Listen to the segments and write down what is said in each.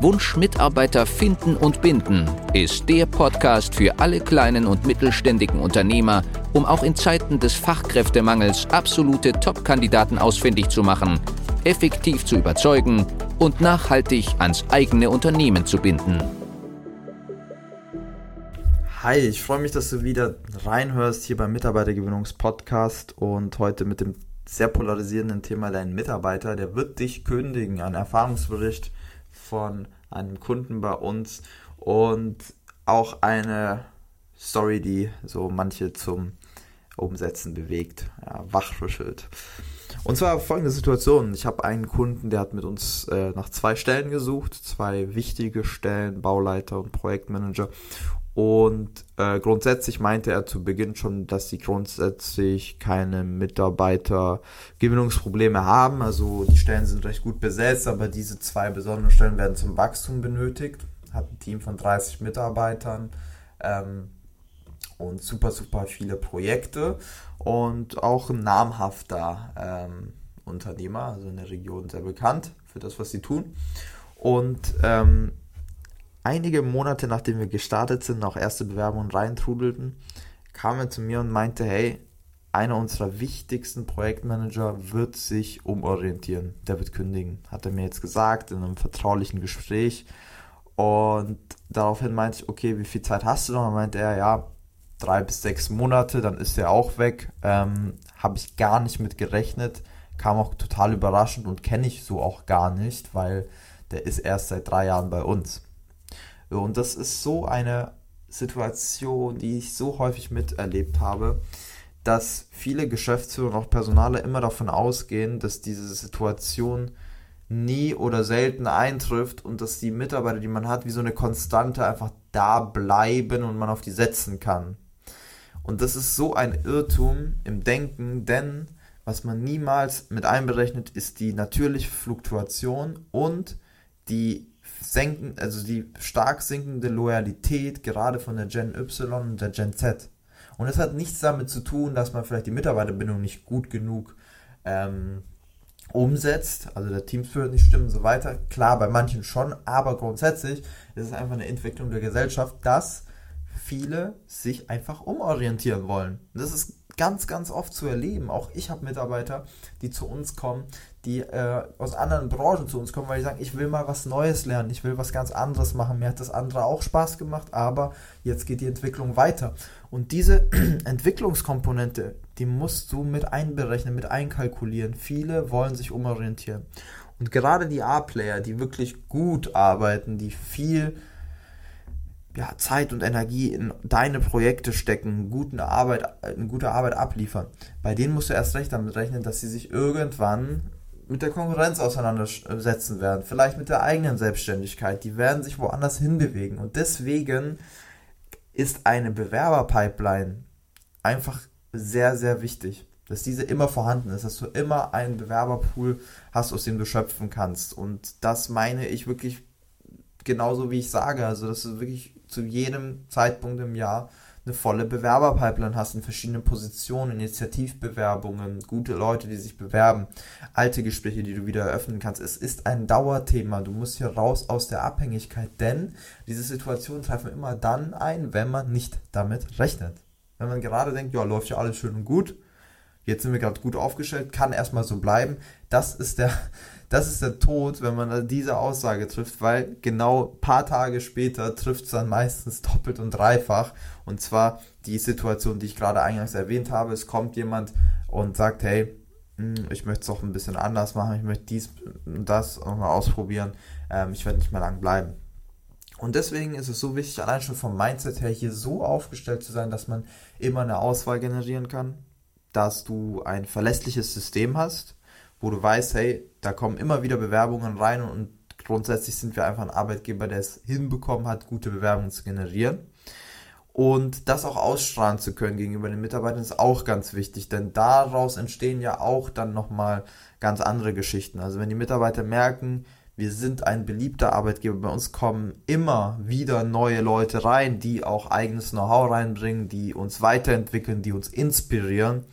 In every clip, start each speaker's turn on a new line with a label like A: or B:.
A: Wunsch Mitarbeiter finden und binden ist der Podcast für alle kleinen und mittelständigen Unternehmer, um auch in Zeiten des Fachkräftemangels absolute Top-Kandidaten ausfindig zu machen, effektiv zu überzeugen und nachhaltig ans eigene Unternehmen zu binden.
B: Hi, ich freue mich, dass du wieder reinhörst hier beim Mitarbeitergewinnungspodcast und heute mit dem sehr polarisierenden Thema dein Mitarbeiter, der wird dich kündigen, ein Erfahrungsbericht von einem Kunden bei uns und auch eine Story, die so manche zum Umsetzen bewegt, ja, wachrüttelt. Und zwar folgende Situation. Ich habe einen Kunden, der hat mit uns äh, nach zwei Stellen gesucht, zwei wichtige Stellen, Bauleiter und Projektmanager. Und äh, grundsätzlich meinte er zu Beginn schon, dass sie grundsätzlich keine Mitarbeitergewinnungsprobleme haben. Also die Stellen sind recht gut besetzt, aber diese zwei besonderen Stellen werden zum Wachstum benötigt. Hat ein Team von 30 Mitarbeitern ähm, und super, super viele Projekte und auch ein namhafter ähm, Unternehmer, also in der Region sehr bekannt für das, was sie tun. Und ähm, einige Monate nachdem wir gestartet sind, auch erste Bewerbungen reintrudelten, kam er zu mir und meinte, hey, einer unserer wichtigsten Projektmanager wird sich umorientieren. Der wird kündigen, hat er mir jetzt gesagt in einem vertraulichen Gespräch. Und daraufhin meinte ich, okay, wie viel Zeit hast du noch? Und meinte er, ja, drei bis sechs Monate, dann ist er auch weg. Ähm, Habe ich gar nicht mit gerechnet. Kam auch total überraschend und kenne ich so auch gar nicht, weil der ist erst seit drei Jahren bei uns. Und das ist so eine Situation, die ich so häufig miterlebt habe, dass viele Geschäftsführer und auch Personale immer davon ausgehen, dass diese Situation nie oder selten eintrifft und dass die Mitarbeiter, die man hat, wie so eine Konstante einfach da bleiben und man auf die setzen kann. Und das ist so ein Irrtum im Denken, denn was man niemals mit einberechnet, ist die natürliche Fluktuation und die senken, also die stark sinkende Loyalität gerade von der Gen Y und der Gen Z. Und das hat nichts damit zu tun, dass man vielleicht die Mitarbeiterbindung nicht gut genug ähm, umsetzt, also der Teamspirit nicht stimmt und so weiter. Klar, bei manchen schon, aber grundsätzlich ist es einfach eine Entwicklung der Gesellschaft, dass viele sich einfach umorientieren wollen. Das ist ganz, ganz oft zu erleben. Auch ich habe Mitarbeiter, die zu uns kommen, die äh, aus anderen Branchen zu uns kommen, weil die sagen, ich will mal was Neues lernen, ich will was ganz anderes machen. Mir hat das andere auch Spaß gemacht, aber jetzt geht die Entwicklung weiter. Und diese Entwicklungskomponente, die musst du mit einberechnen, mit einkalkulieren. Viele wollen sich umorientieren. Und gerade die A-Player, die wirklich gut arbeiten, die viel ja, Zeit und Energie in deine Projekte stecken, gute Arbeit, eine gute Arbeit abliefern, bei denen musst du erst recht damit rechnen, dass sie sich irgendwann mit der Konkurrenz auseinandersetzen werden, vielleicht mit der eigenen Selbstständigkeit, die werden sich woanders hinbewegen. Und deswegen ist eine Bewerberpipeline einfach sehr, sehr wichtig, dass diese immer vorhanden ist, dass du immer einen Bewerberpool hast, aus dem du schöpfen kannst. Und das meine ich wirklich genauso wie ich sage, also das ist wirklich zu jedem Zeitpunkt im Jahr eine volle Bewerberpipeline hast in verschiedenen Positionen, Initiativbewerbungen, gute Leute, die sich bewerben, alte Gespräche, die du wieder eröffnen kannst. Es ist ein Dauerthema. Du musst hier raus aus der Abhängigkeit, denn diese Situationen treffen immer dann ein, wenn man nicht damit rechnet. Wenn man gerade denkt, ja, läuft ja alles schön und gut, jetzt sind wir gerade gut aufgestellt, kann erstmal so bleiben. Das ist der, das ist der Tod, wenn man diese Aussage trifft, weil genau ein paar Tage später trifft es dann meistens doppelt und dreifach. Und zwar die Situation, die ich gerade eingangs erwähnt habe. Es kommt jemand und sagt, hey, hm, ich möchte es auch ein bisschen anders machen, ich möchte dies und das mal ausprobieren, ähm, ich werde nicht mehr lang bleiben. Und deswegen ist es so wichtig, allein schon vom Mindset her hier so aufgestellt zu sein, dass man immer eine Auswahl generieren kann, dass du ein verlässliches System hast, wo du weißt, hey, da kommen immer wieder Bewerbungen rein und grundsätzlich sind wir einfach ein Arbeitgeber, der es hinbekommen hat, gute Bewerbungen zu generieren. Und das auch ausstrahlen zu können gegenüber den Mitarbeitern ist auch ganz wichtig, denn daraus entstehen ja auch dann nochmal ganz andere Geschichten. Also wenn die Mitarbeiter merken, wir sind ein beliebter Arbeitgeber, bei uns kommen immer wieder neue Leute rein, die auch eigenes Know-how reinbringen, die uns weiterentwickeln, die uns inspirieren,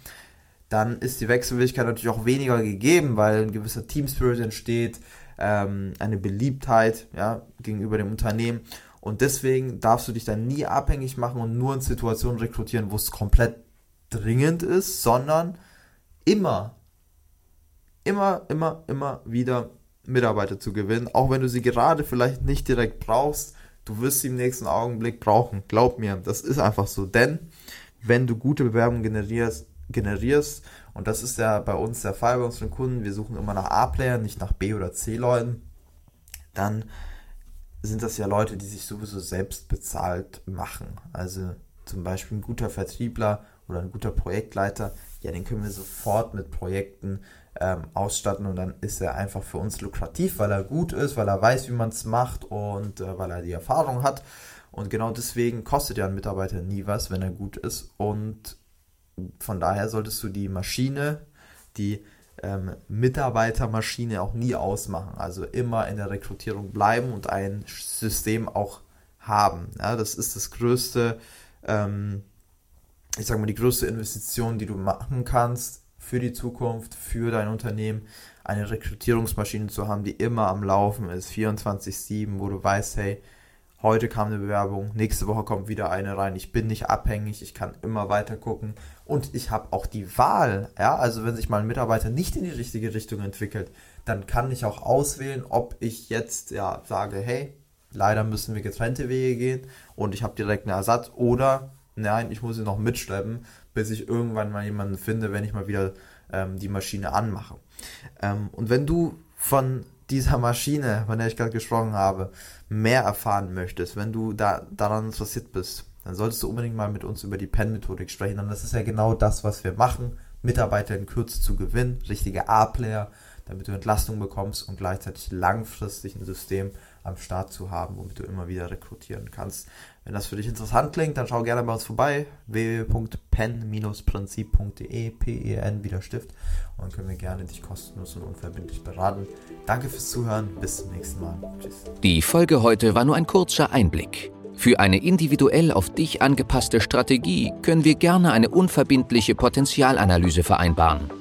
B: dann ist die Wechselwilligkeit natürlich auch weniger gegeben, weil ein gewisser Team Spirit entsteht, ähm, eine Beliebtheit ja, gegenüber dem Unternehmen. Und deswegen darfst du dich dann nie abhängig machen und nur in Situationen rekrutieren, wo es komplett dringend ist, sondern immer, immer, immer, immer wieder Mitarbeiter zu gewinnen, auch wenn du sie gerade vielleicht nicht direkt brauchst, du wirst sie im nächsten Augenblick brauchen. Glaub mir, das ist einfach so. Denn wenn du gute Bewerbungen generierst, generierst, und das ist ja bei uns der Fall bei unseren Kunden, wir suchen immer nach A-Playern, nicht nach B- oder C-Leuten, dann sind das ja Leute, die sich sowieso selbst bezahlt machen. Also zum Beispiel ein guter Vertriebler oder ein guter Projektleiter, ja, den können wir sofort mit Projekten ähm, ausstatten und dann ist er einfach für uns lukrativ, weil er gut ist, weil er weiß, wie man es macht und äh, weil er die Erfahrung hat. Und genau deswegen kostet ja ein Mitarbeiter nie was, wenn er gut ist. Und von daher solltest du die Maschine, die ähm, Mitarbeitermaschine auch nie ausmachen. Also immer in der Rekrutierung bleiben und ein System auch haben. Ja, das ist das größte, ähm, ich sag mal, die größte Investition, die du machen kannst für die Zukunft, für dein Unternehmen, eine Rekrutierungsmaschine zu haben, die immer am Laufen ist, 24-7, wo du weißt, hey, heute kam eine Bewerbung, nächste Woche kommt wieder eine rein. Ich bin nicht abhängig, ich kann immer weiter gucken und ich habe auch die Wahl. Ja, also wenn sich mal ein Mitarbeiter nicht in die richtige Richtung entwickelt, dann kann ich auch auswählen, ob ich jetzt ja sage, hey, leider müssen wir getrennte Wege gehen und ich habe direkt einen Ersatz oder nein, ich muss ihn noch mitschleppen, bis ich irgendwann mal jemanden finde, wenn ich mal wieder ähm, die Maschine anmache. Ähm, und wenn du von dieser Maschine, von der ich gerade gesprochen habe, mehr erfahren möchtest, wenn du da daran interessiert bist, dann solltest du unbedingt mal mit uns über die Pen-Methodik sprechen. Und das ist ja genau das, was wir machen. Mitarbeiter in Kürze zu gewinnen, richtige A-Player, damit du Entlastung bekommst und gleichzeitig langfristig ein System am Start zu haben, womit du immer wieder rekrutieren kannst. Wenn das für dich interessant klingt, dann schau gerne bei uns vorbei. www.pen-prinzip.de P-E-N wieder Stift. Und dann können wir gerne dich kostenlos und unverbindlich beraten. Danke fürs Zuhören. Bis zum nächsten Mal. Tschüss.
A: Die Folge heute war nur ein kurzer Einblick. Für eine individuell auf dich angepasste Strategie können wir gerne eine unverbindliche Potenzialanalyse vereinbaren.